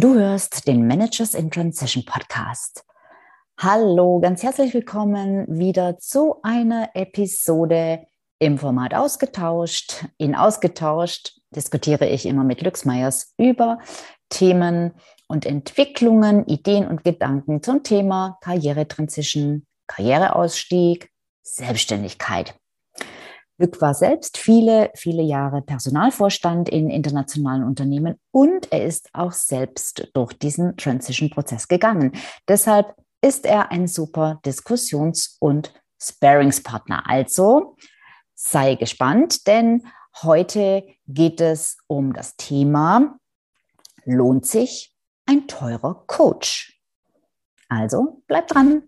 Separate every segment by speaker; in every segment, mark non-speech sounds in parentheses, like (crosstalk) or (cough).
Speaker 1: Du hörst den Managers in Transition Podcast. Hallo, ganz herzlich willkommen wieder zu einer Episode im Format Ausgetauscht. In Ausgetauscht diskutiere ich immer mit Lux Meyers über Themen und Entwicklungen, Ideen und Gedanken zum Thema Karrieretransition, Karriereausstieg, Selbstständigkeit. Lück war selbst viele, viele Jahre Personalvorstand in internationalen Unternehmen und er ist auch selbst durch diesen Transition-Prozess gegangen. Deshalb ist er ein super Diskussions- und Sparingspartner. Also sei gespannt, denn heute geht es um das Thema, lohnt sich ein teurer Coach? Also bleib dran.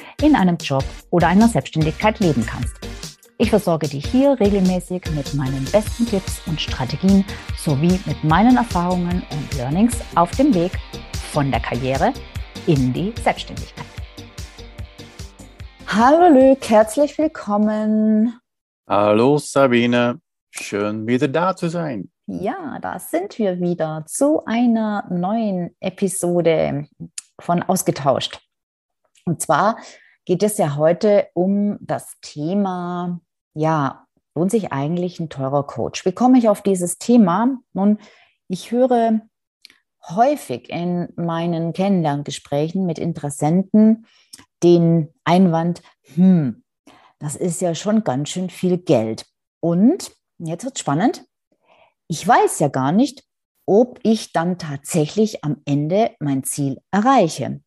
Speaker 1: in einem Job oder einer Selbstständigkeit leben kannst. Ich versorge dich hier regelmäßig mit meinen besten Tipps und Strategien sowie mit meinen Erfahrungen und Learnings auf dem Weg von der Karriere in die Selbstständigkeit. Hallo Luc, herzlich willkommen.
Speaker 2: Hallo Sabine, schön wieder da zu sein.
Speaker 1: Ja, da sind wir wieder zu einer neuen Episode von Ausgetauscht. Und zwar geht es ja heute um das Thema, ja, lohnt sich eigentlich ein teurer Coach? Wie komme ich auf dieses Thema? Nun, ich höre häufig in meinen Kennenlerngesprächen mit Interessenten den Einwand, hm, das ist ja schon ganz schön viel Geld. Und jetzt wird spannend. Ich weiß ja gar nicht, ob ich dann tatsächlich am Ende mein Ziel erreiche.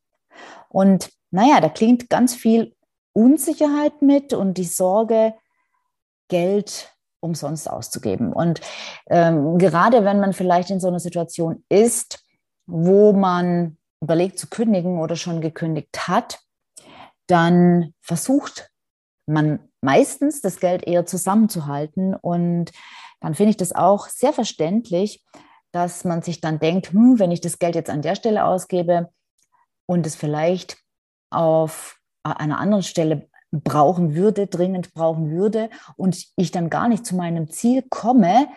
Speaker 1: Und naja, da klingt ganz viel Unsicherheit mit und die Sorge, Geld umsonst auszugeben. Und ähm, gerade wenn man vielleicht in so einer Situation ist, wo man überlegt zu kündigen oder schon gekündigt hat, dann versucht man meistens das Geld eher zusammenzuhalten. Und dann finde ich das auch sehr verständlich, dass man sich dann denkt, hm, wenn ich das Geld jetzt an der Stelle ausgebe und es vielleicht auf einer anderen Stelle brauchen würde, dringend brauchen würde und ich dann gar nicht zu meinem Ziel komme,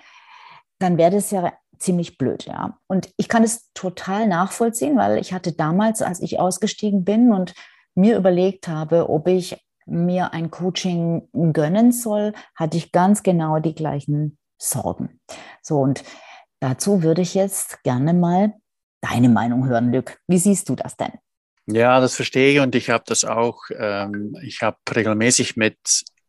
Speaker 1: dann wäre das ja ziemlich blöd, ja. Und ich kann es total nachvollziehen, weil ich hatte damals, als ich ausgestiegen bin und mir überlegt habe, ob ich mir ein Coaching gönnen soll, hatte ich ganz genau die gleichen Sorgen. So, und dazu würde ich jetzt gerne mal deine Meinung hören, Lück. Wie siehst du das denn?
Speaker 2: Ja, das verstehe ich und ich habe das auch, ähm, ich habe regelmäßig mit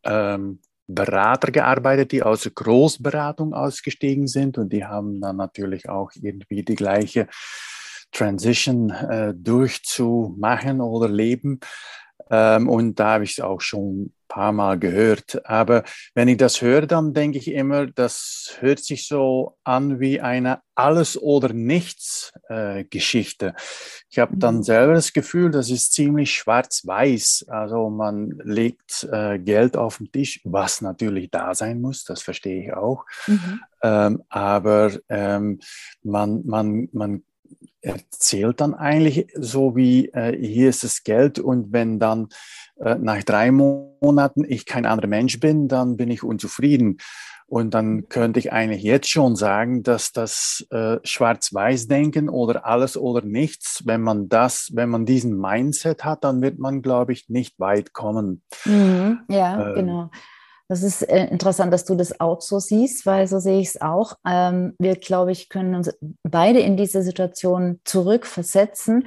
Speaker 2: ähm, Berater gearbeitet, die aus der Großberatung ausgestiegen sind und die haben dann natürlich auch irgendwie die gleiche Transition äh, durchzumachen oder leben. Ähm, und da habe ich es auch schon paar Mal gehört. Aber wenn ich das höre, dann denke ich immer, das hört sich so an wie eine Alles- oder Nichts-Geschichte. Äh, ich habe dann mhm. selber das Gefühl, das ist ziemlich schwarz-weiß. Also man legt äh, Geld auf den Tisch, was natürlich da sein muss, das verstehe ich auch. Mhm. Ähm, aber ähm, man, man, man erzählt dann eigentlich so wie, äh, hier ist das Geld und wenn dann äh, nach drei Monaten ich kein anderer Mensch bin, dann bin ich unzufrieden. Und dann könnte ich eigentlich jetzt schon sagen, dass das äh, Schwarz-Weiß-Denken oder alles oder nichts, wenn man das, wenn man diesen Mindset hat, dann wird man, glaube ich, nicht weit kommen.
Speaker 1: Mhm, ja, äh, genau. Das ist äh, interessant, dass du das auch so siehst, weil so sehe ich es auch. Ähm, wir, glaube ich, können uns beide in diese Situation zurückversetzen.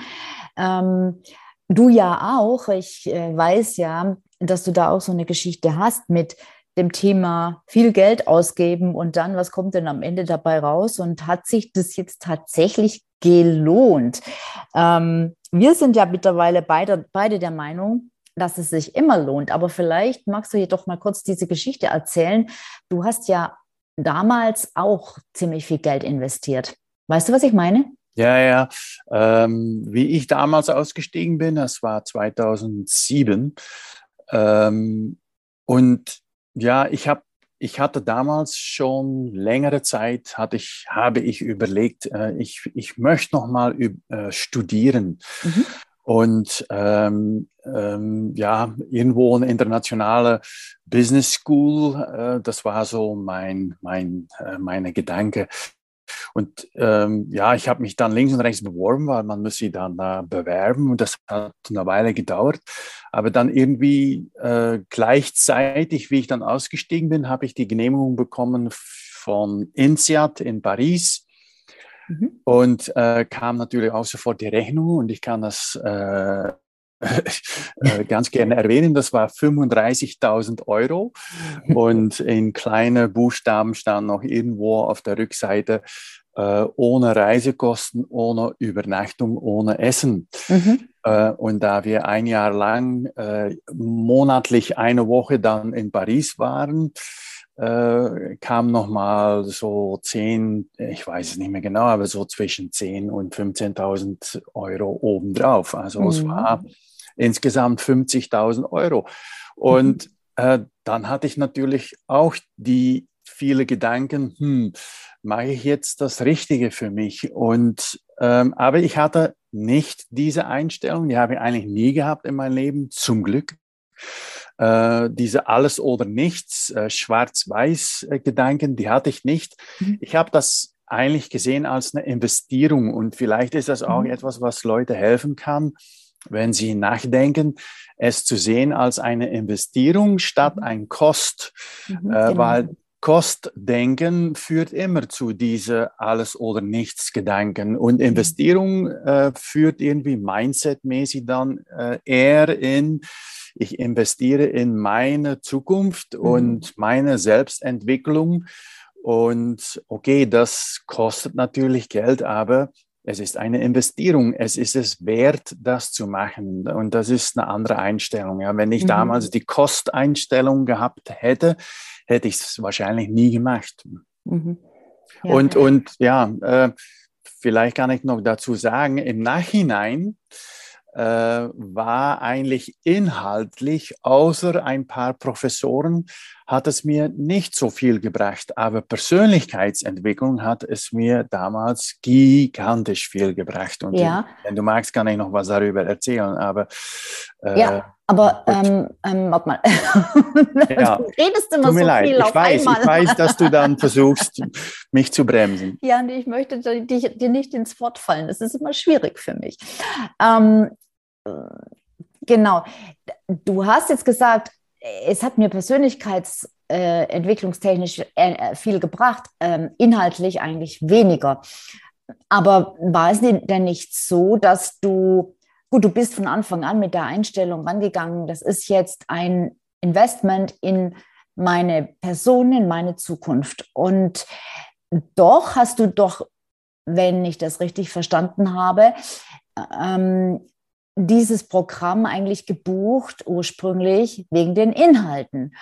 Speaker 1: Ähm, Du ja auch. Ich äh, weiß ja, dass du da auch so eine Geschichte hast mit dem Thema viel Geld ausgeben und dann, was kommt denn am Ende dabei raus? Und hat sich das jetzt tatsächlich gelohnt? Ähm, wir sind ja mittlerweile beide, beide der Meinung, dass es sich immer lohnt. Aber vielleicht magst du jedoch mal kurz diese Geschichte erzählen. Du hast ja damals auch ziemlich viel Geld investiert. Weißt du, was ich meine?
Speaker 2: Ja, ja. Ähm, wie ich damals ausgestiegen bin, das war 2007. Ähm, und ja, ich habe ich hatte damals schon längere Zeit, hatte ich, habe ich überlegt, äh, ich, ich möchte noch mal äh, studieren. Mhm. Und ähm, ähm, ja, irgendwo eine internationale Business School, äh, das war so mein, mein, äh, meine Gedanke. Und ähm, ja, ich habe mich dann links und rechts beworben, weil man muss sie dann äh, bewerben und das hat eine Weile gedauert. Aber dann irgendwie äh, gleichzeitig, wie ich dann ausgestiegen bin, habe ich die Genehmigung bekommen von INSEAD in Paris. Mhm. Und äh, kam natürlich auch sofort die Rechnung und ich kann das äh, äh, ganz gerne erwähnen, das war 35.000 Euro und in kleine Buchstaben stand noch irgendwo auf der Rückseite äh, ohne Reisekosten, ohne Übernachtung, ohne Essen. Mhm. Äh, und da wir ein Jahr lang äh, monatlich eine Woche dann in Paris waren, äh, kam nochmal so 10, ich weiß es nicht mehr genau, aber so zwischen 10 und 15.000 Euro obendrauf. Also mhm. es war insgesamt 50.000 Euro. Und mhm. äh, dann hatte ich natürlich auch die viele Gedanken, hm, mache ich jetzt das Richtige für mich? Und ähm, aber ich hatte nicht diese Einstellung, die habe ich eigentlich nie gehabt in meinem Leben, zum Glück. Äh, diese alles oder nichts, äh, schwarz-weiß-Gedanken, die hatte ich nicht. Mhm. Ich habe das eigentlich gesehen als eine Investierung und vielleicht ist das auch mhm. etwas, was Leute helfen kann, wenn Sie nachdenken, es zu sehen als eine Investierung statt mhm. ein Kost, mhm, äh, genau. weil Kostdenken führt immer zu diese alles oder nichts Gedanken und mhm. Investierung äh, führt irgendwie mindsetmäßig dann äh, eher in ich investiere in meine Zukunft mhm. und meine Selbstentwicklung und okay, das kostet natürlich Geld, aber es ist eine Investierung. Es ist es wert, das zu machen. Und das ist eine andere Einstellung. Ja, wenn ich mhm. damals die Kosteinstellung gehabt hätte, hätte ich es wahrscheinlich nie gemacht. Mhm. Ja. Und, und ja, äh, vielleicht kann ich noch dazu sagen, im Nachhinein äh, war eigentlich inhaltlich, außer ein paar Professoren, hat es mir nicht so viel gebracht. Aber Persönlichkeitsentwicklung hat es mir damals gigantisch viel gebracht. Und ja. wenn du magst, kann ich noch was darüber erzählen. Aber
Speaker 1: äh, ja. Aber ähm, ähm, warte mal, (laughs)
Speaker 2: ja. du redest immer Tut mir so leid. viel ich auf weiß, einmal. Ich weiß, dass du dann (laughs) versuchst, mich zu bremsen.
Speaker 1: Ja, und ich möchte dich, dir nicht ins Wort fallen. Das ist immer schwierig für mich. Ähm, genau. Du hast jetzt gesagt, es hat mir persönlichkeitsentwicklungstechnisch äh, äh, viel gebracht, ähm, inhaltlich eigentlich weniger. Aber war es denn nicht so, dass du, gut, du bist von Anfang an mit der Einstellung rangegangen, das ist jetzt ein Investment in meine Person, in meine Zukunft. Und doch hast du doch, wenn ich das richtig verstanden habe, ähm, dieses Programm eigentlich gebucht, ursprünglich wegen den Inhalten.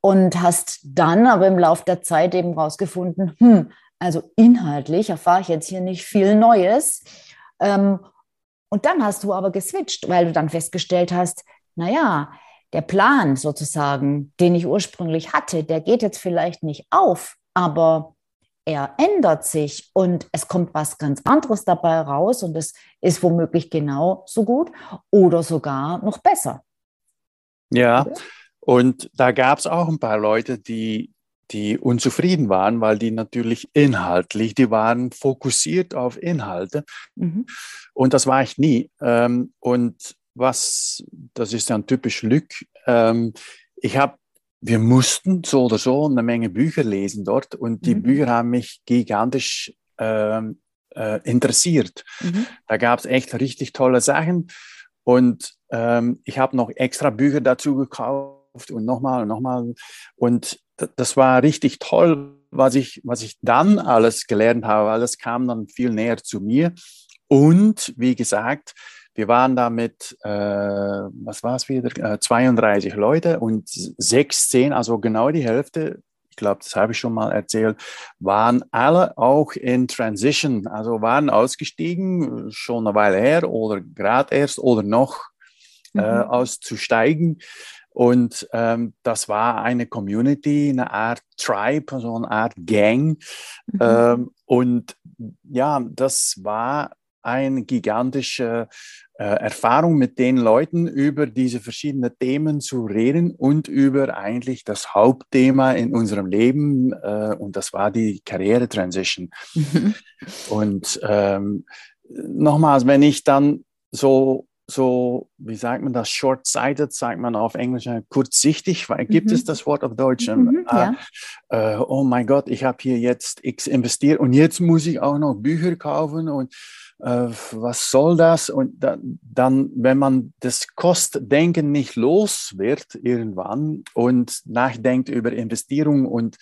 Speaker 1: Und hast dann aber im Laufe der Zeit eben rausgefunden, hm, also inhaltlich erfahre ich jetzt hier nicht viel Neues. Ähm, und dann hast du aber geswitcht, weil du dann festgestellt hast, naja, der Plan sozusagen, den ich ursprünglich hatte, der geht jetzt vielleicht nicht auf, aber er ändert sich und es kommt was ganz anderes dabei raus und es ist womöglich genauso gut oder sogar noch besser.
Speaker 2: Ja, und da gab es auch ein paar Leute, die, die unzufrieden waren, weil die natürlich inhaltlich, die waren fokussiert auf Inhalte. Mhm. Und das war ich nie. Ähm, und was, das ist dann typisch Lück, ähm, ich habe wir mussten so oder so eine Menge Bücher lesen dort und die mhm. Bücher haben mich gigantisch äh, äh, interessiert. Mhm. Da gab es echt richtig tolle Sachen und ähm, ich habe noch extra Bücher dazu gekauft und nochmal und nochmal und das war richtig toll, was ich, was ich dann alles gelernt habe, weil das kam dann viel näher zu mir und wie gesagt, wir waren da mit, äh, was war es wieder, äh, 32 Leute und 16, also genau die Hälfte, glaube, das habe ich schon mal erzählt, waren alle auch in Transition, also waren ausgestiegen, schon eine Weile her oder gerade erst oder noch äh, mhm. äh, auszusteigen. Und ähm, das war eine Community, eine Art Tribe, also eine Art Gang. Mhm. Ähm, und ja, das war eine gigantische äh, Erfahrung mit den Leuten über diese verschiedenen Themen zu reden und über eigentlich das Hauptthema in unserem Leben äh, und das war die Karriere-Transition. Mhm. Und ähm, nochmals, wenn ich dann so so, wie sagt man das, short-sighted, sagt man auf Englisch, äh, kurzsichtig, weil gibt mhm. es das Wort auf Deutsch? Mhm, äh, ja. äh, oh mein Gott, ich habe hier jetzt X investiert und jetzt muss ich auch noch Bücher kaufen und äh, was soll das? Und da, dann, wenn man das Kostdenken nicht los wird irgendwann und nachdenkt über Investierung und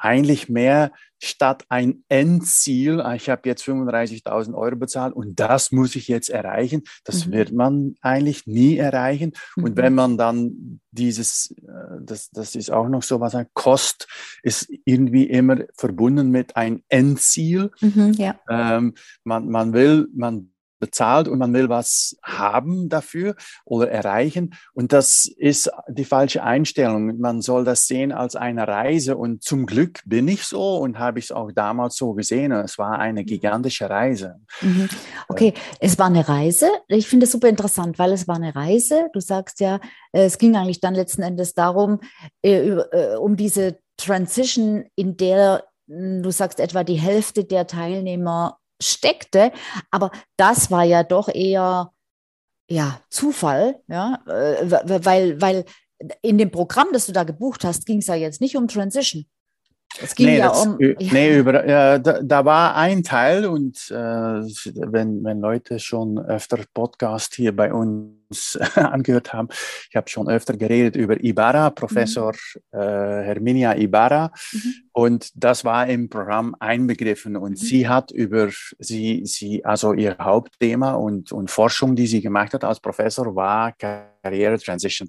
Speaker 2: eigentlich mehr statt ein Endziel, ah, ich habe jetzt 35.000 Euro bezahlt und das muss ich jetzt erreichen, das mhm. wird man eigentlich nie erreichen. Mhm. Und wenn man dann dieses, äh, das, das ist auch noch so was, Kost ist irgendwie immer verbunden mit ein Endziel. Mhm, ja. ähm, man, man will, man bezahlt und man will was haben dafür oder erreichen. Und das ist die falsche Einstellung. Man soll das sehen als eine Reise. Und zum Glück bin ich so und habe ich es auch damals so gesehen. Es war eine gigantische Reise.
Speaker 1: Mhm. Okay, es war eine Reise. Ich finde es super interessant, weil es war eine Reise. Du sagst ja, es ging eigentlich dann letzten Endes darum, äh, äh, um diese Transition, in der hm, du sagst etwa die Hälfte der Teilnehmer steckte. Aber das war ja doch eher ja, Zufall, ja, äh, weil, weil in dem Programm, das du da gebucht hast, ging es ja jetzt nicht um Transition.
Speaker 2: Es ging nee, ja das, um. Ja. (laughs) Nee, über, äh, da, da, war ein Teil und äh, wenn, wenn Leute schon öfter Podcast hier bei uns (laughs) angehört haben, ich habe schon öfter geredet über Ibarra, Professor mhm. äh, Herminia Ibarra. Mhm. Und das war im Programm einbegriffen. Und mhm. sie hat über sie, sie, also ihr Hauptthema und, und Forschung, die sie gemacht hat als Professor, war Karriere Transition.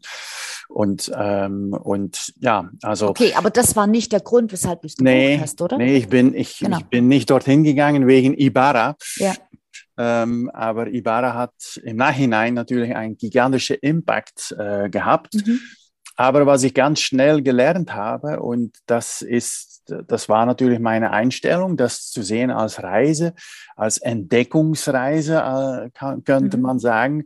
Speaker 2: Und, ähm, und ja, also.
Speaker 1: Okay, aber das war nicht der Grund, weshalb du es
Speaker 2: nee, hast, oder? Nee, ich bin, ich, genau. ich bin nicht dorthin gegangen wegen Ibarra. Ja. Ähm, aber Ibarra hat im Nachhinein natürlich einen gigantischen Impact äh, gehabt. Mhm. Aber was ich ganz schnell gelernt habe, und das ist, das war natürlich meine Einstellung, das zu sehen als Reise, als Entdeckungsreise, äh, kann, könnte mhm. man sagen.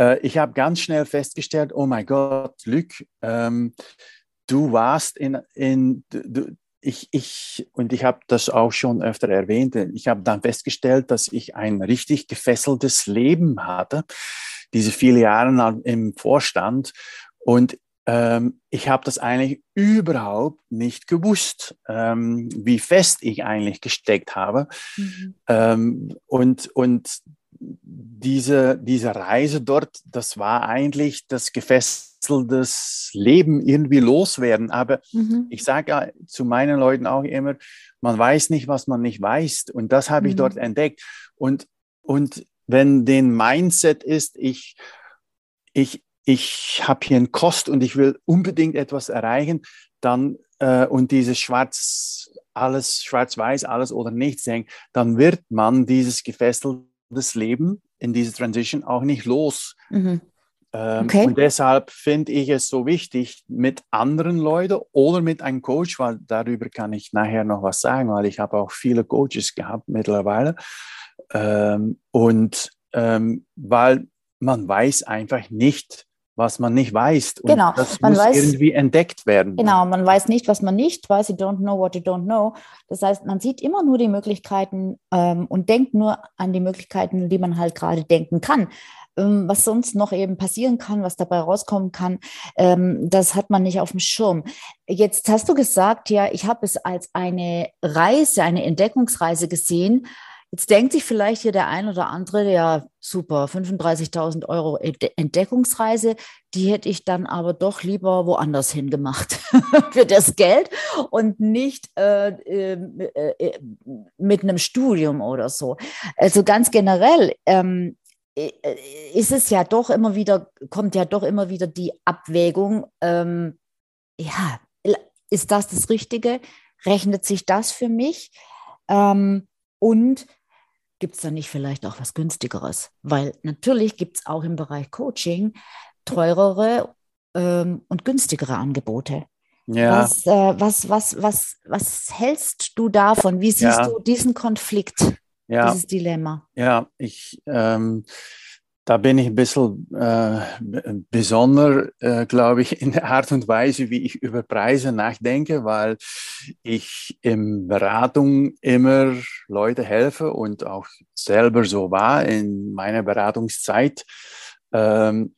Speaker 2: Äh, ich habe ganz schnell festgestellt, oh mein Gott, Luc, ähm, du warst in, in du, ich, ich, und ich habe das auch schon öfter erwähnt, ich habe dann festgestellt, dass ich ein richtig gefesseltes Leben hatte, diese viele Jahre im Vorstand. Und ähm, ich habe das eigentlich überhaupt nicht gewusst, ähm, wie fest ich eigentlich gesteckt habe. Mhm. Ähm, und, und diese, diese Reise dort, das war eigentlich das gefesseltes Leben irgendwie loswerden. Aber mhm. ich sage ja zu meinen Leuten auch immer, man weiß nicht, was man nicht weiß. Und das habe mhm. ich dort entdeckt. Und, und wenn den Mindset ist, ich, ich, ich habe hier einen Kost und ich will unbedingt etwas erreichen, dann äh, und dieses Schwarz, alles schwarz-weiß, alles oder nichts denkt, dann wird man dieses gefesselte das Leben in dieser Transition auch nicht los. Mhm. Ähm, okay. Und deshalb finde ich es so wichtig, mit anderen Leuten oder mit einem Coach, weil darüber kann ich nachher noch was sagen, weil ich habe auch viele Coaches gehabt mittlerweile. Ähm, und ähm, weil man weiß einfach nicht, was man nicht weiß.
Speaker 1: Und genau,
Speaker 2: das
Speaker 1: man
Speaker 2: muss
Speaker 1: weiß,
Speaker 2: irgendwie entdeckt werden.
Speaker 1: Genau, man weiß nicht, was man nicht weiß. You don't know what you don't know. Das heißt, man sieht immer nur die Möglichkeiten ähm, und denkt nur an die Möglichkeiten, die man halt gerade denken kann. Ähm, was sonst noch eben passieren kann, was dabei rauskommen kann, ähm, das hat man nicht auf dem Schirm. Jetzt hast du gesagt, ja, ich habe es als eine Reise, eine Entdeckungsreise gesehen. Jetzt denkt sich vielleicht hier der ein oder andere, ja, super, 35.000 Euro Entdeckungsreise, die hätte ich dann aber doch lieber woanders hingemacht (laughs) für das Geld und nicht äh, ähm, äh, äh, mit einem Studium oder so. Also ganz generell ähm, äh, ist es ja doch immer wieder, kommt ja doch immer wieder die Abwägung, ähm, ja, ist das das Richtige? Rechnet sich das für mich? Ähm, und gibt es da nicht vielleicht auch was günstigeres? Weil natürlich gibt es auch im Bereich Coaching teurere ähm, und günstigere Angebote. Ja. Was, äh, was, was, was, was hältst du davon? Wie siehst ja. du diesen Konflikt, ja. dieses Dilemma?
Speaker 2: Ja, ich, ähm, da bin ich ein bisschen äh, besonder, äh, glaube ich, in der Art und Weise, wie ich über Preise nachdenke, weil ich in Beratung immer Leute helfe und auch selber so war in meiner Beratungszeit, ähm,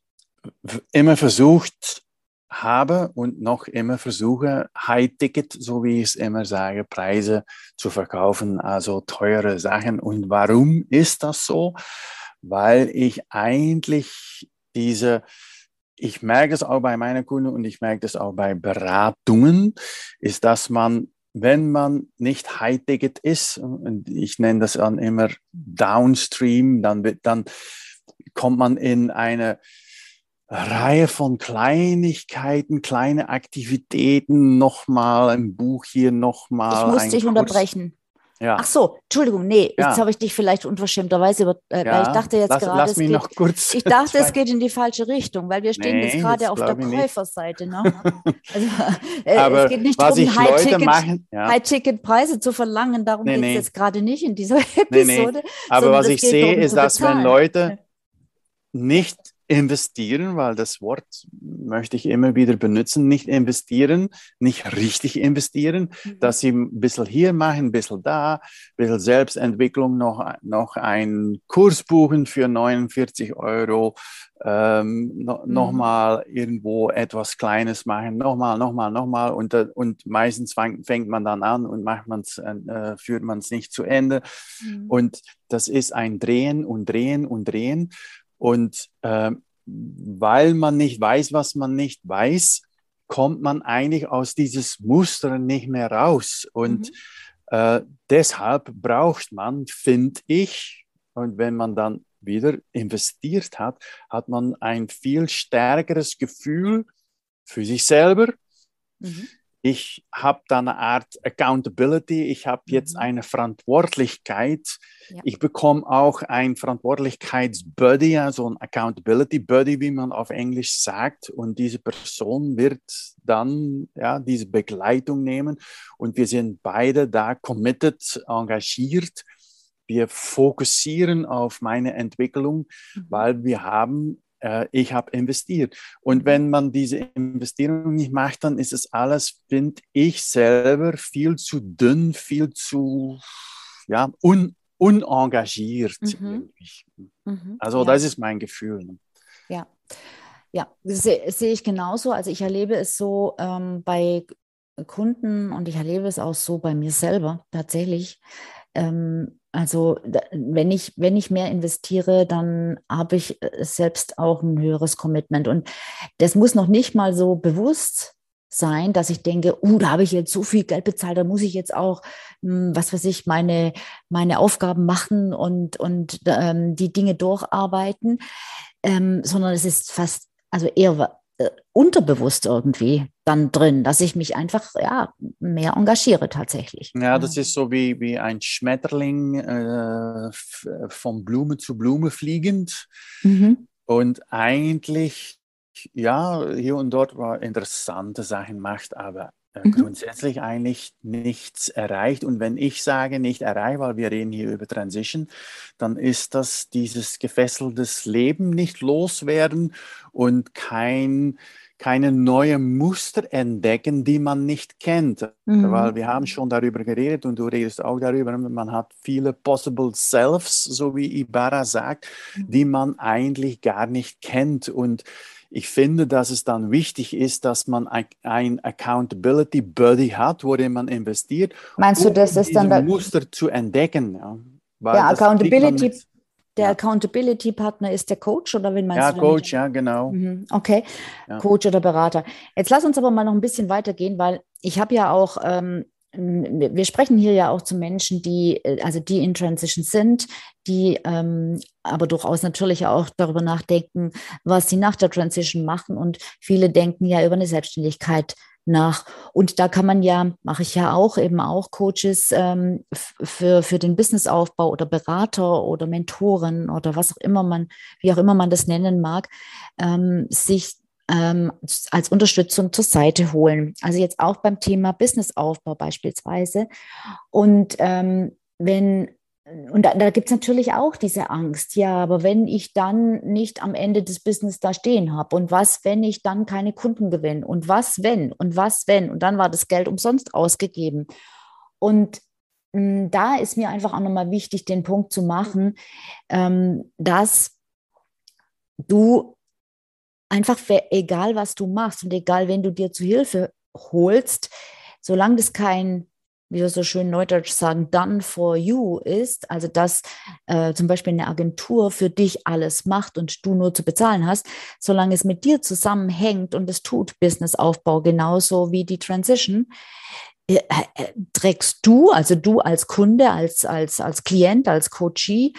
Speaker 2: immer versucht habe und noch immer versuche, High-Ticket, so wie ich es immer sage, Preise zu verkaufen, also teure Sachen. Und warum ist das so? Weil ich eigentlich diese, ich merke es auch bei meinen Kunden und ich merke es auch bei Beratungen, ist, dass man, wenn man nicht High-Ticket ist, und ich nenne das dann immer Downstream, dann, dann kommt man in eine Reihe von Kleinigkeiten, kleine Aktivitäten, nochmal ein Buch hier, nochmal.
Speaker 1: Ich muss dich unterbrechen. Ja. Ach so, Entschuldigung, nee, ja. jetzt habe ich dich vielleicht unverschämtterweise über, äh, ja. ich dachte jetzt lass, gerade,
Speaker 2: lass mich
Speaker 1: geht,
Speaker 2: noch kurz
Speaker 1: ich dachte, es geht in die falsche Richtung, weil wir stehen nee, jetzt gerade auf der Käuferseite. Ne? (laughs) also,
Speaker 2: äh, Aber es geht nicht darum,
Speaker 1: High-Ticket-Preise High zu verlangen, darum nee, geht es jetzt gerade nicht in dieser Episode.
Speaker 2: Aber was ich sehe, ist, dass wenn Leute nicht investieren, weil das Wort möchte ich immer wieder benutzen, nicht investieren, nicht richtig investieren, mhm. dass sie ein bisschen hier machen, ein bisschen da, ein bisschen Selbstentwicklung, noch, noch einen Kurs buchen für 49 Euro, ähm, no, mhm. nochmal irgendwo etwas Kleines machen, nochmal, nochmal, nochmal und, äh, und meistens fängt man dann an und macht man's, äh, führt man es nicht zu Ende mhm. und das ist ein Drehen und Drehen und Drehen und äh, weil man nicht weiß, was man nicht weiß, kommt man eigentlich aus dieses Muster nicht mehr raus. Und mhm. äh, deshalb braucht man, finde ich, und wenn man dann wieder investiert hat, hat man ein viel stärkeres Gefühl für sich selber. Mhm ich habe da eine Art Accountability, ich habe jetzt mhm. eine Verantwortlichkeit. Ja. Ich bekomme auch ein Verantwortlichkeitsbuddy, also ein Accountability Buddy, wie man auf Englisch sagt. Und diese Person wird dann ja, diese Begleitung nehmen. Und wir sind beide da committed, engagiert. Wir fokussieren auf meine Entwicklung, mhm. weil wir haben äh, ich habe investiert. Und wenn man diese Investierung nicht macht, dann ist es alles, finde ich selber, viel zu dünn, viel zu ja, un, unengagiert. Mhm. Mhm. Also ja. das ist mein Gefühl. Ne?
Speaker 1: Ja. Ja, sehe seh ich genauso. Also ich erlebe es so ähm, bei Kunden und ich erlebe es auch so bei mir selber tatsächlich. Ähm, also wenn ich, wenn ich mehr investiere, dann habe ich äh, selbst auch ein höheres Commitment. Und das muss noch nicht mal so bewusst sein, dass ich denke, uh, da habe ich jetzt so viel Geld bezahlt, da muss ich jetzt auch, hm, was weiß ich, meine, meine Aufgaben machen und, und ähm, die Dinge durcharbeiten, ähm, sondern es ist fast, also eher unterbewusst irgendwie dann drin, dass ich mich einfach ja, mehr engagiere tatsächlich.
Speaker 2: Ja, das ist so wie, wie ein Schmetterling äh, von Blume zu Blume fliegend. Mhm. Und eigentlich, ja, hier und dort war interessante Sachen macht, aber äh, mhm. grundsätzlich eigentlich nichts erreicht. Und wenn ich sage nicht erreicht, weil wir reden hier über Transition, dann ist das dieses gefesseltes Leben nicht loswerden und kein keine neuen Muster entdecken, die man nicht kennt. Mhm. Weil wir haben schon darüber geredet und du redest auch darüber, man hat viele possible selves, so wie Ibarra sagt, mhm. die man eigentlich gar nicht kennt. Und ich finde, dass es dann wichtig ist, dass man ein, Accountability Buddy hat, worin man investiert.
Speaker 1: Meinst um du, das ist dann
Speaker 2: Muster zu entdecken? Ja,
Speaker 1: ja Accountability der ja. Accountability Partner ist der Coach oder wen meinst
Speaker 2: ja,
Speaker 1: du?
Speaker 2: Ja, Coach, ja, genau.
Speaker 1: Mhm. Okay, ja. Coach oder Berater. Jetzt lass uns aber mal noch ein bisschen weitergehen, weil ich habe ja auch ähm, wir sprechen hier ja auch zu Menschen, die, äh, also die in Transition sind, die ähm, aber durchaus natürlich auch darüber nachdenken, was sie nach der Transition machen. Und viele denken ja über eine Selbstständigkeit nach. Und da kann man ja, mache ich ja auch eben auch Coaches ähm, für, für den Businessaufbau oder Berater oder Mentoren oder was auch immer man, wie auch immer man das nennen mag, ähm, sich ähm, als Unterstützung zur Seite holen. Also jetzt auch beim Thema Businessaufbau beispielsweise. Und ähm, wenn und da, da gibt es natürlich auch diese Angst, ja, aber wenn ich dann nicht am Ende des Business da stehen habe und was, wenn ich dann keine Kunden gewinne und was, wenn und was, wenn und dann war das Geld umsonst ausgegeben. Und mh, hm, da ist mir einfach auch nochmal wichtig, den Punkt zu machen, ähm, dass du einfach, egal was du machst und egal, wenn du dir zu Hilfe holst, solange das kein wie wir so schön neudeutsch sagen, done for you ist, also dass äh, zum Beispiel eine Agentur für dich alles macht und du nur zu bezahlen hast, solange es mit dir zusammenhängt und es tut Businessaufbau genauso wie die Transition, äh, äh, trägst du, also du als Kunde, als, als, als Klient, als Coachee,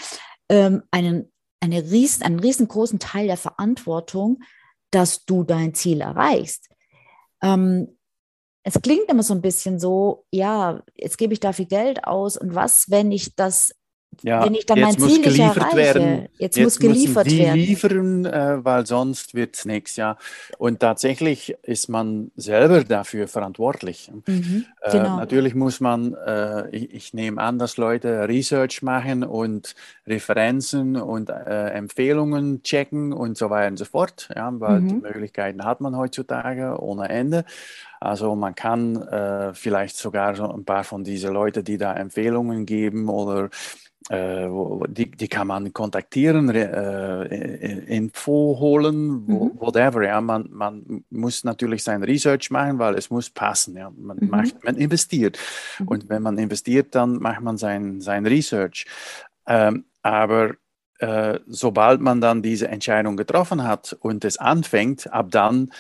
Speaker 1: ähm, einen, eine riesen, einen riesengroßen Teil der Verantwortung, dass du dein Ziel erreichst. Ähm, es klingt immer so ein bisschen so, ja, jetzt gebe ich da viel Geld aus und was, wenn ich das
Speaker 2: ja, wenn ich dann mein Ziel nicht erreiche, werden.
Speaker 1: Jetzt, jetzt muss geliefert die werden.
Speaker 2: liefern, äh, weil sonst wird es nichts, ja. Und tatsächlich ist man selber dafür verantwortlich. Mhm, äh, genau. natürlich muss man, äh, ich, ich, nehme an, dass Leute Research machen und Referenzen und äh, Empfehlungen checken und so weiter und so fort, ja, weil mhm. die Möglichkeiten hat man heutzutage ohne Ende. Also man kann äh, vielleicht sogar so ein paar von diesen Leuten, die da Empfehlungen geben oder äh, die, die kann man kontaktieren, äh, Info holen, mhm. whatever. Ja, man, man muss natürlich sein Research machen, weil es muss passen. Ja. Man, mhm. macht, man investiert. Mhm. Und wenn man investiert, dann macht man sein, sein Research. Ähm, aber äh, sobald man dann diese Entscheidung getroffen hat und es anfängt, ab dann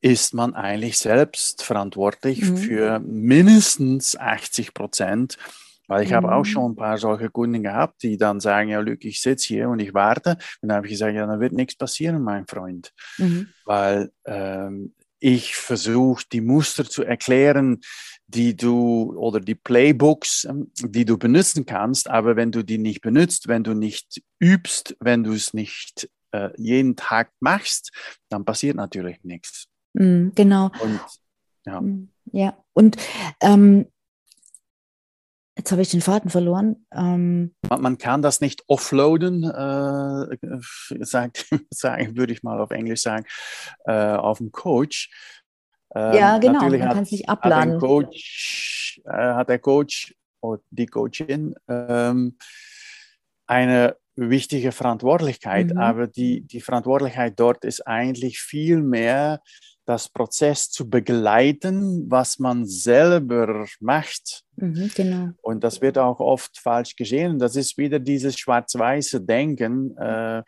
Speaker 2: ist man eigentlich selbst verantwortlich mhm. für mindestens 80 Prozent weil ich mhm. habe auch mhm. schon ein paar solche Kunden gehabt, die dann sagen, ja, Luc, ich sitze hier und ich warte. Und dann habe ich gesagt, ja, dann wird nichts passieren, mein Freund. Mhm. Weil ähm, ich versuche, die Muster zu erklären, die du oder die Playbooks, ähm, die du benutzen kannst, aber wenn du die nicht benutzt, wenn du nicht übst, wenn du es nicht äh, jeden Tag machst, dann passiert natürlich nichts.
Speaker 1: Mhm, genau.
Speaker 2: Und, ja.
Speaker 1: Mhm, ja, und ähm, Jetzt habe ich den Faden verloren.
Speaker 2: Ähm man, man, kann das nicht offloaden, äh, (laughs) sagt, sagen, würde ich mal auf Englisch sagen, äh, auf dem Coach.
Speaker 1: Ähm, ja, genau, man kann es nicht abladen.
Speaker 2: Hat, Coach, äh, hat der Coach oder die Coachin ähm, eine wichtige Verantwortlichkeit, mhm. aber die, die Verantwortlichkeit dort ist eigentlich viel mehr das Prozess zu begleiten, was man selber macht.
Speaker 1: Mhm, genau.
Speaker 2: Und das wird auch oft falsch geschehen. Das ist wieder dieses schwarz-weiße Denken, äh,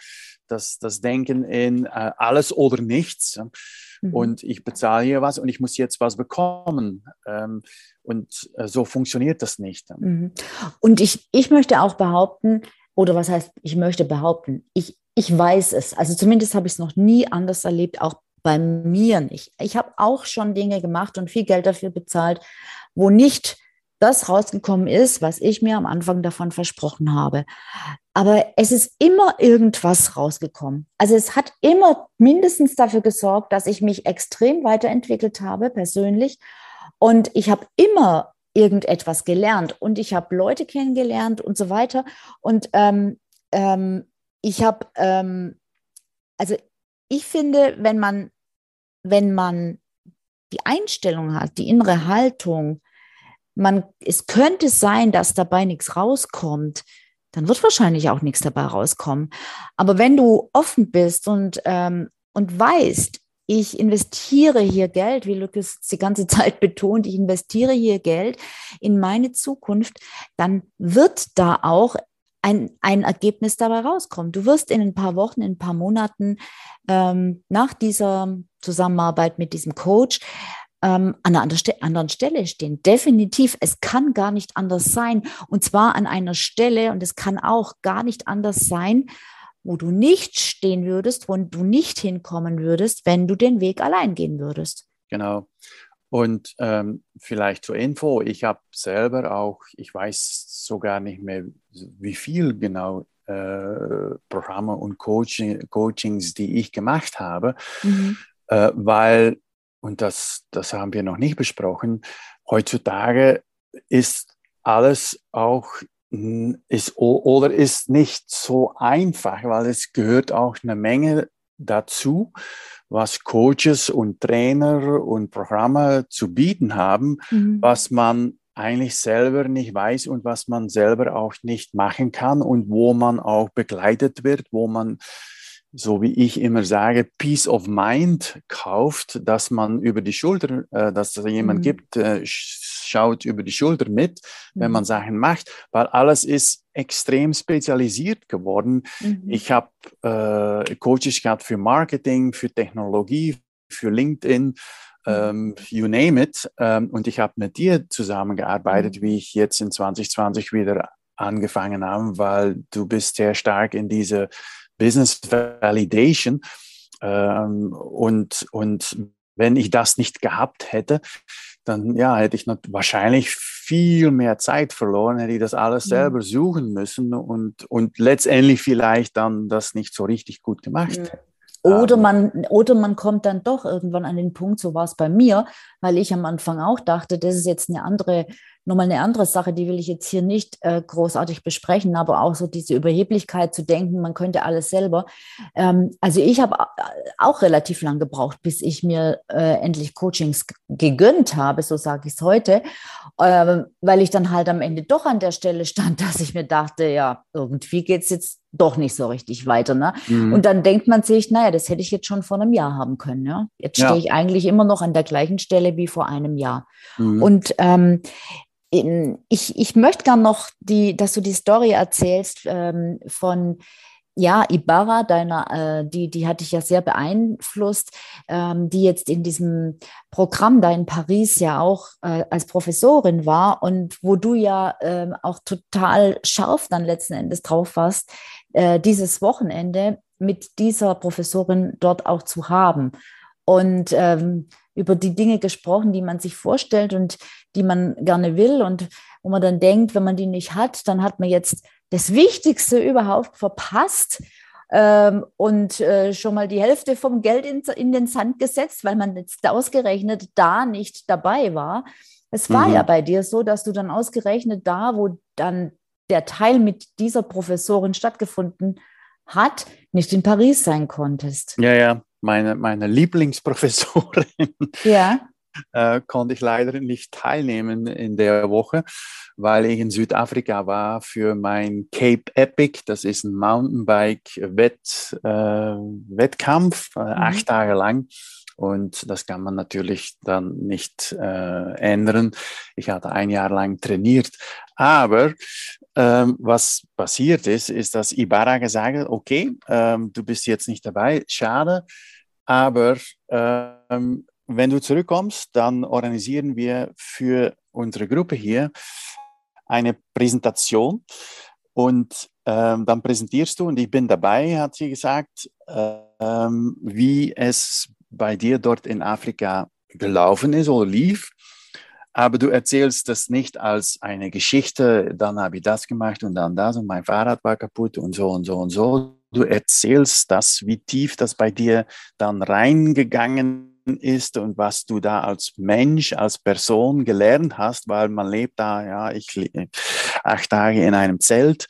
Speaker 2: das, das Denken in äh, alles oder nichts. Mhm. Und ich bezahle hier was und ich muss jetzt was bekommen. Ähm, und äh, so funktioniert das nicht.
Speaker 1: Mhm. Und ich, ich möchte auch behaupten, oder was heißt, ich möchte behaupten, ich, ich weiß es. Also zumindest habe ich es noch nie anders erlebt, auch bei mir nicht. Ich habe auch schon Dinge gemacht und viel Geld dafür bezahlt, wo nicht das rausgekommen ist, was ich mir am Anfang davon versprochen habe. Aber es ist immer irgendwas rausgekommen. Also es hat immer mindestens dafür gesorgt, dass ich mich extrem weiterentwickelt habe persönlich. Und ich habe immer irgendetwas gelernt und ich habe Leute kennengelernt und so weiter. Und ähm, ähm, ich habe, ähm, also ich finde, wenn man wenn man die Einstellung hat, die innere Haltung, man, es könnte sein, dass dabei nichts rauskommt, dann wird wahrscheinlich auch nichts dabei rauskommen. Aber wenn du offen bist und, ähm, und weißt, ich investiere hier Geld, wie Lukas die ganze (laughs) Zeit betont, ich investiere hier Geld in meine Zukunft, dann wird da auch ein, ein Ergebnis dabei rauskommt. Du wirst in ein paar Wochen, in ein paar Monaten ähm, nach dieser Zusammenarbeit mit diesem Coach ähm, an einer anderen Stelle stehen. Definitiv, es kann gar nicht anders sein. Und zwar an einer Stelle, und es kann auch gar nicht anders sein, wo du nicht stehen würdest, wo du nicht hinkommen würdest, wenn du den Weg allein gehen würdest.
Speaker 2: Genau. Und ähm, vielleicht zur Info, ich habe selber auch, ich weiß sogar nicht mehr, wie viel genau äh, Programme und Coaching, Coachings, die ich gemacht habe, mhm. äh, weil, und das, das haben wir noch nicht besprochen, heutzutage ist alles auch ist oder ist nicht so einfach, weil es gehört auch eine Menge dazu, was Coaches und Trainer und Programme zu bieten haben, mhm. was man eigentlich selber nicht weiß und was man selber auch nicht machen kann und wo man auch begleitet wird, wo man so wie ich immer sage, Peace of Mind kauft, dass man über die Schulter, äh, dass es jemand mhm. gibt, äh, schaut über die Schulter mit, wenn man mhm. Sachen macht, weil alles ist extrem spezialisiert geworden. Mhm. Ich habe äh, Coaches gehabt für Marketing, für Technologie, für LinkedIn, mhm. ähm, you name it. Ähm, und ich habe mit dir zusammengearbeitet, mhm. wie ich jetzt in 2020 wieder angefangen habe, weil du bist sehr stark in diese Business Validation. Ähm, und, und wenn ich das nicht gehabt hätte, dann ja, hätte ich wahrscheinlich viel mehr Zeit verloren, hätte ich das alles mhm. selber suchen müssen und, und letztendlich vielleicht dann das nicht so richtig gut gemacht.
Speaker 1: Oder man, oder man kommt dann doch irgendwann an den Punkt, so war es bei mir, weil ich am Anfang auch dachte, das ist jetzt eine andere Nochmal eine andere Sache, die will ich jetzt hier nicht äh, großartig besprechen, aber auch so diese Überheblichkeit zu denken, man könnte alles selber. Ähm, also ich habe äh, auch relativ lang gebraucht, bis ich mir äh, endlich Coachings gegönnt habe, so sage ich es heute, äh, weil ich dann halt am Ende doch an der Stelle stand, (laughs) dass ich mir dachte, ja, irgendwie geht es jetzt doch nicht so richtig weiter. Ne? Mhm. Und dann denkt man sich, naja, das hätte ich jetzt schon vor einem Jahr haben können. Ja? Jetzt ja. stehe ich eigentlich immer noch an der gleichen Stelle wie vor einem Jahr. Mhm. Und ähm, ich, ich möchte gern noch, die, dass du die Story erzählst ähm, von ja, Ibarra, deiner, äh, die, die hat dich ja sehr beeinflusst, ähm, die jetzt in diesem Programm da in Paris ja auch äh, als Professorin war und wo du ja äh, auch total scharf dann letzten Endes drauf warst, äh, dieses Wochenende mit dieser Professorin dort auch zu haben. Und ähm, über die Dinge gesprochen, die man sich vorstellt und die man gerne will und wo man dann denkt, wenn man die nicht hat, dann hat man jetzt das Wichtigste überhaupt verpasst ähm, und äh, schon mal die Hälfte vom Geld in, in, den Sand gesetzt, weil man jetzt ausgerechnet da nicht dabei war. Es war mhm. ja bei dir so, dass du dann ausgerechnet da, wo dann der Teil mit dieser Professorin stattgefunden hat, nicht in Paris sein konntest.
Speaker 2: Ja, ja, meine, meine Lieblingsprofessorin. Ja. Äh, konnte ich leider nicht teilnehmen in der Woche, weil ich in Südafrika war für mein Cape Epic. Das ist ein Mountainbike-Wettkampf, äh, äh, mhm. acht Tage lang. Und das kann man natürlich dann nicht äh, ändern. Ich hatte ein Jahr lang trainiert. Aber ähm, was passiert ist, ist, dass Ibarra gesagt hat, okay, ähm, du bist jetzt nicht dabei, schade, aber ähm, wenn du zurückkommst, dann organisieren wir für unsere Gruppe hier eine Präsentation und ähm, dann präsentierst du und ich bin dabei, hat sie gesagt, ähm, wie es bei dir dort in Afrika gelaufen ist oder lief. Aber du erzählst das nicht als eine Geschichte, dann habe ich das gemacht und dann das und mein Fahrrad war kaputt und so und so und so. Du erzählst das, wie tief das bei dir dann reingegangen ist und was du da als Mensch, als Person gelernt hast, weil man lebt da, ja, ich acht Tage in einem Zelt.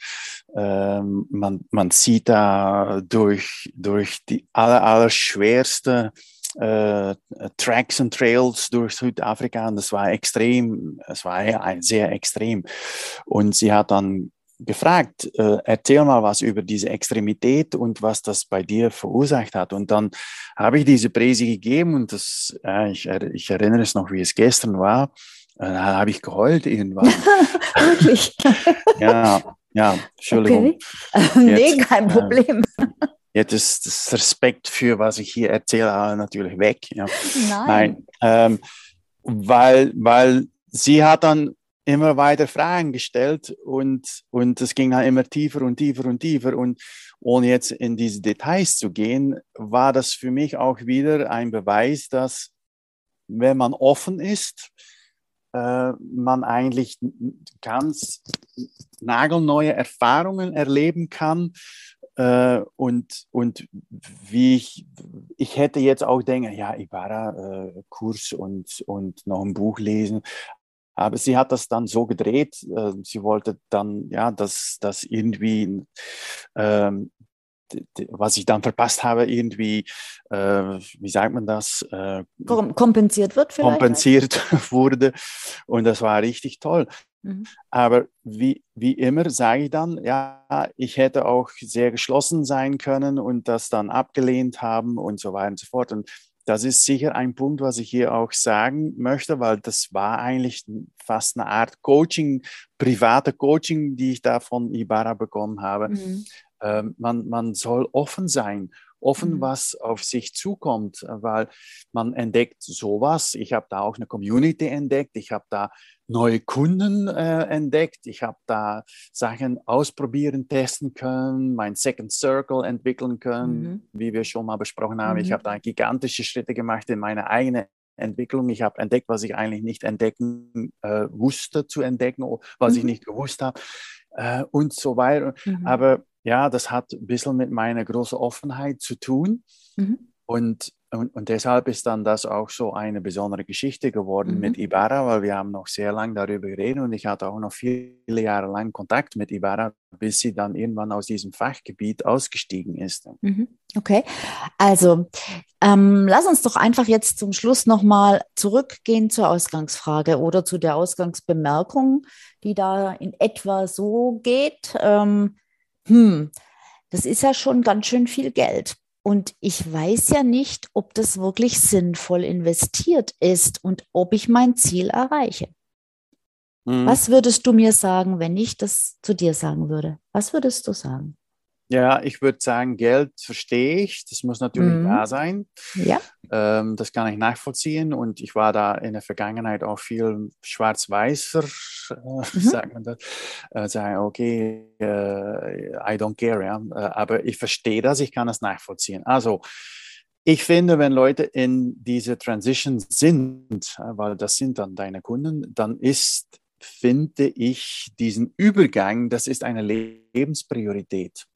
Speaker 2: Ähm, man, man sieht da durch, durch die aller, aller schwerste äh, Tracks und Trails durch Südafrika und das war extrem, es war ja sehr extrem. Und sie hat dann gefragt, äh, erzähl mal was über diese Extremität und was das bei dir verursacht hat. Und dann habe ich diese Präse gegeben und das, äh, ich, ich, erinnere es noch, wie es gestern war. Äh, da habe ich geheult irgendwann. (laughs) Wirklich? (laughs) ja, ja, Entschuldigung.
Speaker 1: Okay. (laughs) nee, kein äh, Problem.
Speaker 2: Jetzt ist das Respekt für, was ich hier erzähle, natürlich weg. Ja. Nein. Nein ähm, weil, weil sie hat dann immer weiter Fragen gestellt und, und es ging dann immer tiefer und tiefer und tiefer. Und ohne jetzt in diese Details zu gehen, war das für mich auch wieder ein Beweis, dass wenn man offen ist, äh, man eigentlich ganz nagelneue Erfahrungen erleben kann. Äh, und, und wie ich, ich hätte jetzt auch denken, ja, Ibarra-Kurs äh, und, und noch ein Buch lesen. Aber sie hat das dann so gedreht, äh, sie wollte dann, ja, dass das irgendwie ähm, was ich dann verpasst habe, irgendwie, äh, wie sagt man das? Äh,
Speaker 1: kompensiert wird
Speaker 2: vielleicht? Kompensiert (laughs) wurde. Und das war richtig toll. Mhm. Aber wie, wie immer sage ich dann, ja, ich hätte auch sehr geschlossen sein können und das dann abgelehnt haben und so weiter und so fort. Und das ist sicher ein Punkt, was ich hier auch sagen möchte, weil das war eigentlich fast eine Art Coaching, private Coaching, die ich da von Ibarra bekommen habe. Mhm. Ähm, man, man soll offen sein, offen, mhm. was auf sich zukommt, weil man entdeckt sowas. Ich habe da auch eine Community entdeckt, ich habe da neue Kunden äh, entdeckt, ich habe da Sachen ausprobieren, testen können, mein Second Circle entwickeln können, mhm. wie wir schon mal besprochen haben. Mhm. Ich habe da gigantische Schritte gemacht in meine eigene Entwicklung. Ich habe entdeckt, was ich eigentlich nicht entdecken äh, wusste zu entdecken, was ich mhm. nicht gewusst habe äh, und so weiter. Mhm. Aber ja, das hat ein bisschen mit meiner großen Offenheit zu tun. Mhm. Und, und, und, deshalb ist dann das auch so eine besondere Geschichte geworden mhm. mit Ibarra, weil wir haben noch sehr lange darüber geredet und ich hatte auch noch viele Jahre lang Kontakt mit Ibarra, bis sie dann irgendwann aus diesem Fachgebiet ausgestiegen ist.
Speaker 1: Mhm. Okay, also ähm, lass uns doch einfach jetzt zum Schluss nochmal zurückgehen zur Ausgangsfrage oder zu der Ausgangsbemerkung, die da in etwa so geht. Ähm, hm, das ist ja schon ganz schön viel Geld. Und ich weiß ja nicht, ob das wirklich sinnvoll investiert ist und ob ich mein Ziel erreiche. Mhm. Was würdest du mir sagen, wenn ich das zu dir sagen würde? Was würdest du sagen?
Speaker 2: Ja, ich würde sagen, Geld verstehe ich. Das muss natürlich mhm. da sein.
Speaker 1: Ja.
Speaker 2: Ähm, das kann ich nachvollziehen. Und ich war da in der Vergangenheit auch viel schwarz-weißer, äh, (laughs) mhm. sagt man das. Äh, sagen, okay, äh, I don't care. Ja? Äh, aber ich verstehe das, ich kann das nachvollziehen. Also, ich finde, wenn Leute in diese Transition sind, äh, weil das sind dann deine Kunden, dann ist finde ich diesen Übergang, das ist eine Lebenspriorität.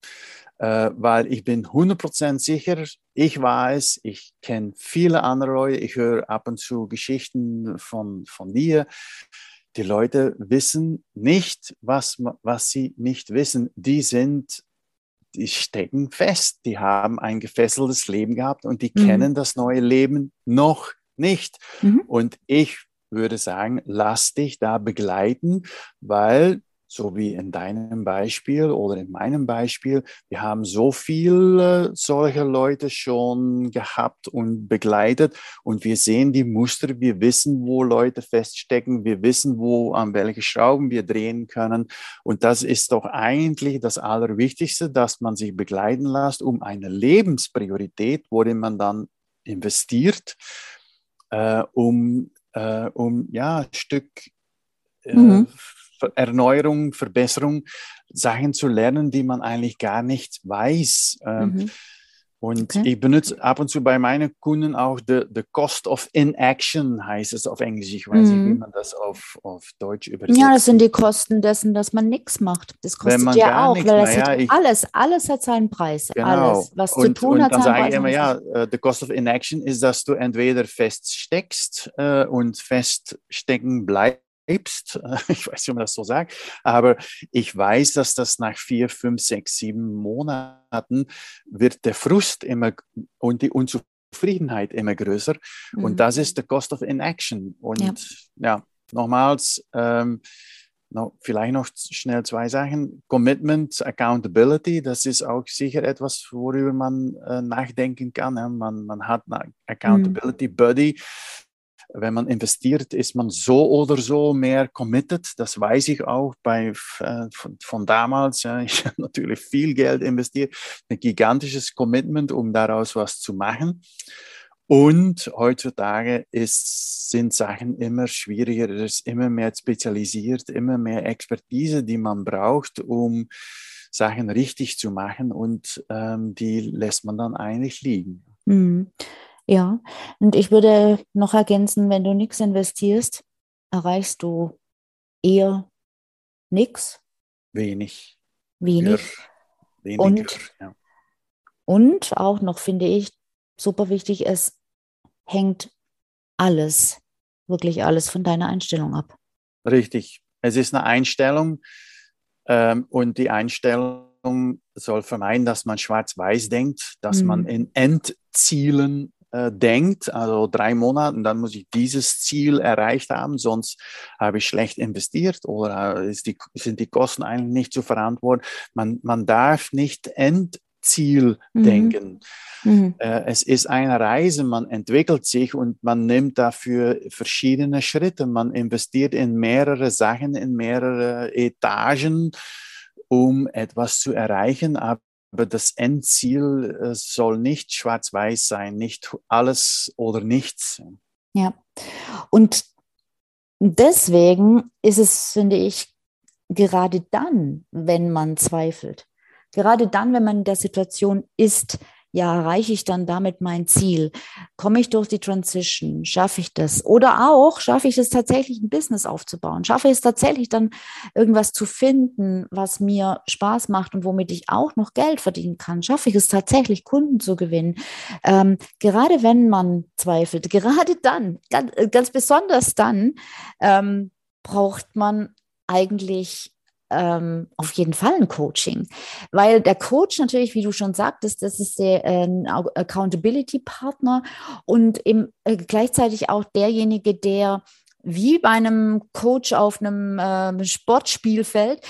Speaker 2: Äh, weil ich bin 100% sicher, ich weiß, ich kenne viele andere Leute, ich höre ab und zu Geschichten von, von dir. Die Leute wissen nicht, was, was sie nicht wissen. Die sind die stecken fest, die haben ein gefesseltes Leben gehabt und die mhm. kennen das neue Leben noch nicht. Mhm. Und ich würde sagen, lass dich da begleiten, weil so wie in deinem Beispiel oder in meinem Beispiel, wir haben so viele solche Leute schon gehabt und begleitet und wir sehen die Muster, wir wissen, wo Leute feststecken, wir wissen, wo an welche Schrauben wir drehen können und das ist doch eigentlich das Allerwichtigste, dass man sich begleiten lässt, um eine Lebenspriorität, worin man dann investiert, äh, um äh, um ja, ein Stück äh, mhm. Erneuerung, Verbesserung, Sachen zu lernen, die man eigentlich gar nicht weiß. Ähm, mhm. Und okay. ich benutze ab und zu bei meinen Kunden auch the, the Cost of Inaction, heißt es auf Englisch. Ich weiß mhm. nicht, wie man das auf, auf Deutsch übersetzt.
Speaker 1: Ja, das sind die Kosten dessen, dass man nichts macht. Das kostet ja auch, weil das ja, ich, alles, alles hat seinen Preis. Genau. Alles, was und, zu tun und hat,
Speaker 2: dann sage ich immer, ja, uh, the Cost of Inaction ist, dass du entweder feststeckst uh, und feststecken bleibst bleibst. (laughs) Ich weiß nicht, ob man das so sagt, aber ich weiß, dass das nach vier, fünf, sechs, sieben Monaten wird der Frust immer und die Unzufriedenheit immer größer. Mhm. Und das ist der Cost of Inaction. Und ja, ja nochmals, ähm, noch, vielleicht noch schnell zwei Sachen. Commitment, Accountability, das ist auch sicher etwas, worüber man äh, nachdenken kann. Ja. Man, man hat eine Accountability mhm. Buddy, wenn man investiert, ist man so oder so mehr committed. Das weiß ich auch bei, äh, von, von damals. Ich (laughs) habe natürlich viel Geld investiert, ein gigantisches Commitment, um daraus was zu machen. Und heutzutage ist, sind Sachen immer schwieriger, es ist immer mehr spezialisiert, immer mehr Expertise, die man braucht, um Sachen richtig zu machen und ähm, die lässt man dann eigentlich liegen.
Speaker 1: Mhm. Ja, und ich würde noch ergänzen, wenn du nichts investierst, erreichst du eher nichts.
Speaker 2: Wenig.
Speaker 1: Wenig. Weniger, und, ja. und auch noch finde ich super wichtig, es hängt alles, wirklich alles von deiner Einstellung ab.
Speaker 2: Richtig. Es ist eine Einstellung ähm, und die Einstellung soll vermeiden, dass man schwarz-weiß denkt, dass mhm. man in Endzielen äh, denkt, also drei Monate, dann muss ich dieses Ziel erreicht haben, sonst habe ich schlecht investiert oder ist die, sind die Kosten eigentlich nicht zu verantworten. Man, man darf nicht Endziel mhm. denken. Mhm. Äh, es ist eine Reise, man entwickelt sich und man nimmt dafür verschiedene Schritte. Man investiert in mehrere Sachen, in mehrere Etagen, um etwas zu erreichen. Aber aber das Endziel äh, soll nicht schwarz-weiß sein, nicht alles oder nichts.
Speaker 1: Ja, und deswegen ist es, finde ich, gerade dann, wenn man zweifelt, gerade dann, wenn man in der Situation ist, ja, erreiche ich dann damit mein Ziel? Komme ich durch die Transition? Schaffe ich das? Oder auch, schaffe ich es tatsächlich, ein Business aufzubauen? Schaffe ich es tatsächlich dann, irgendwas zu finden, was mir Spaß macht und womit ich auch noch Geld verdienen kann? Schaffe ich es tatsächlich, Kunden zu gewinnen? Ähm, gerade wenn man zweifelt, (laughs) gerade dann, ganz, ganz besonders dann, ähm, braucht man eigentlich ähm, auf jeden Fall ein Coaching, weil der Coach natürlich, wie du schon sagtest, das ist der äh, Accountability-Partner und eben, äh, gleichzeitig auch derjenige, der wie bei einem Coach auf einem äh, Sportspielfeld,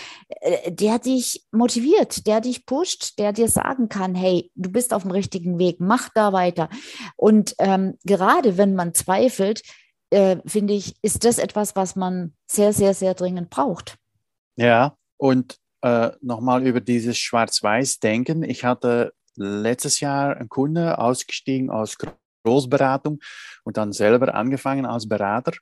Speaker 1: äh, der dich motiviert, der dich pusht, der dir sagen kann, hey, du bist auf dem richtigen Weg, mach da weiter. Und ähm, gerade wenn man zweifelt, äh, finde ich, ist das etwas, was man sehr, sehr, sehr dringend braucht.
Speaker 2: Ja, und äh, nochmal über dieses Schwarz-Weiß-Denken. Ich hatte letztes Jahr einen Kunde ausgestiegen aus Großberatung und dann selber angefangen als Berater.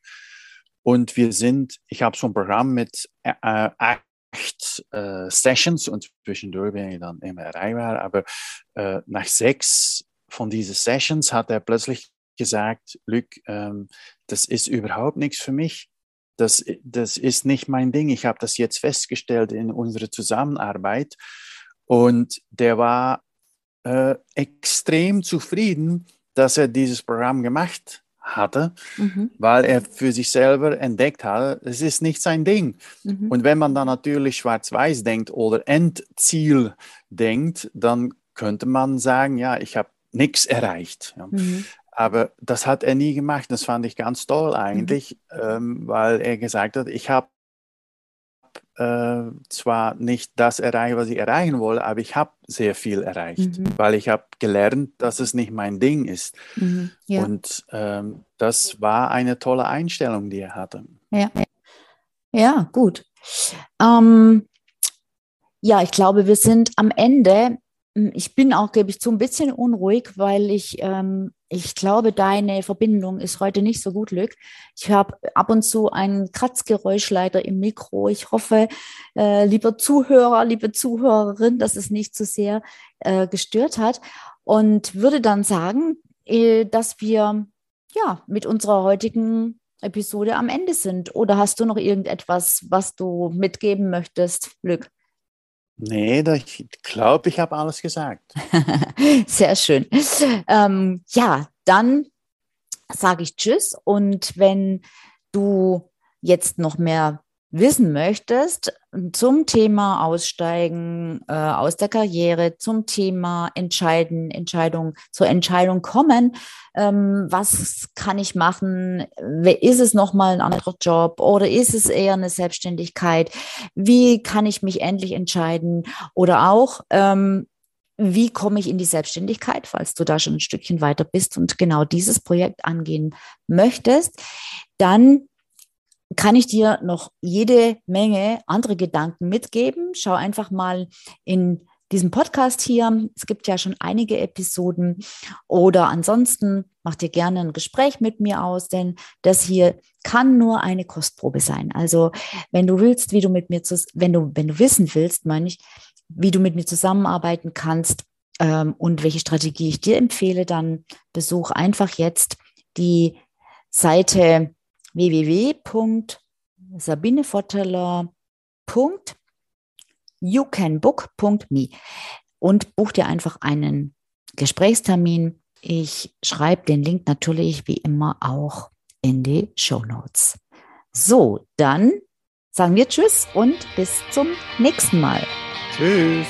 Speaker 2: Und wir sind, ich habe so ein Programm mit äh, äh acht äh, Sessions und zwischendurch bin ich dann immer erreichbar. Aber äh, nach sechs von diesen Sessions hat er plötzlich gesagt, Luc, ähm, das ist überhaupt nichts für mich das, das ist nicht mein Ding. Ich habe das jetzt festgestellt in unserer Zusammenarbeit. Und der war äh, extrem zufrieden, dass er dieses Programm gemacht hatte, mhm. weil er für sich selber entdeckt hat, es ist nicht sein Ding. Mhm. Und wenn man dann natürlich schwarz-weiß denkt oder Endziel denkt, dann könnte man sagen, ja, ich habe nichts erreicht. Ja. Mhm. Aber das hat er nie gemacht. Das fand ich ganz toll eigentlich, mhm. ähm, weil er gesagt hat, ich habe äh, zwar nicht das erreicht, was ich erreichen wollte, aber ich habe sehr viel erreicht, mhm. weil ich habe gelernt, dass es nicht mein Ding ist. Mhm. Ja. Und ähm, das war eine tolle Einstellung, die er hatte.
Speaker 1: Ja, ja gut. Ähm, ja, ich glaube, wir sind am Ende ich bin auch, gebe ich zu, ein bisschen unruhig, weil ich, ähm, ich glaube, deine Verbindung ist heute nicht so gut, Lück. Ich habe ab und zu einen Kratzgeräusch leider im Mikro. Ich hoffe, äh, lieber Zuhörer, liebe Zuhörerin, dass es nicht zu sehr äh, gestört hat und würde dann sagen, äh, dass wir ja mit unserer heutigen Episode am Ende sind. Oder hast du noch irgendetwas, was du mitgeben möchtest, Lück?
Speaker 2: Nee, ich glaube, ich habe alles gesagt. (laughs)
Speaker 1: Sehr schön. Ähm, ja, dann sage ich Tschüss. Und wenn du jetzt noch mehr wissen möchtest zum Thema Aussteigen äh, aus der Karriere, zum Thema Entscheiden, Entscheidung, zur Entscheidung kommen, ähm, was kann ich machen? Ist es nochmal ein anderer Job oder ist es eher eine Selbstständigkeit? Wie kann ich mich endlich entscheiden? Oder auch, ähm, wie komme ich in die Selbstständigkeit, falls du da schon ein Stückchen weiter bist und genau dieses Projekt angehen möchtest, dann kann ich dir noch jede Menge andere Gedanken mitgeben. Schau einfach mal in diesem Podcast hier. Es gibt ja schon einige Episoden. Oder ansonsten mach dir gerne ein Gespräch mit mir aus, denn das hier kann nur eine Kostprobe sein. Also wenn du willst, wie du mit mir, wenn du, wenn du wissen willst, meine ich, wie du mit mir zusammenarbeiten kannst, ähm, und welche Strategie ich dir empfehle, dann besuch einfach jetzt die Seite www.sabineforteller.youcanbook.me und buch dir einfach einen Gesprächstermin. Ich schreibe den Link natürlich wie immer auch in die Show Notes. So, dann sagen wir Tschüss und bis zum nächsten Mal.
Speaker 2: Tschüss.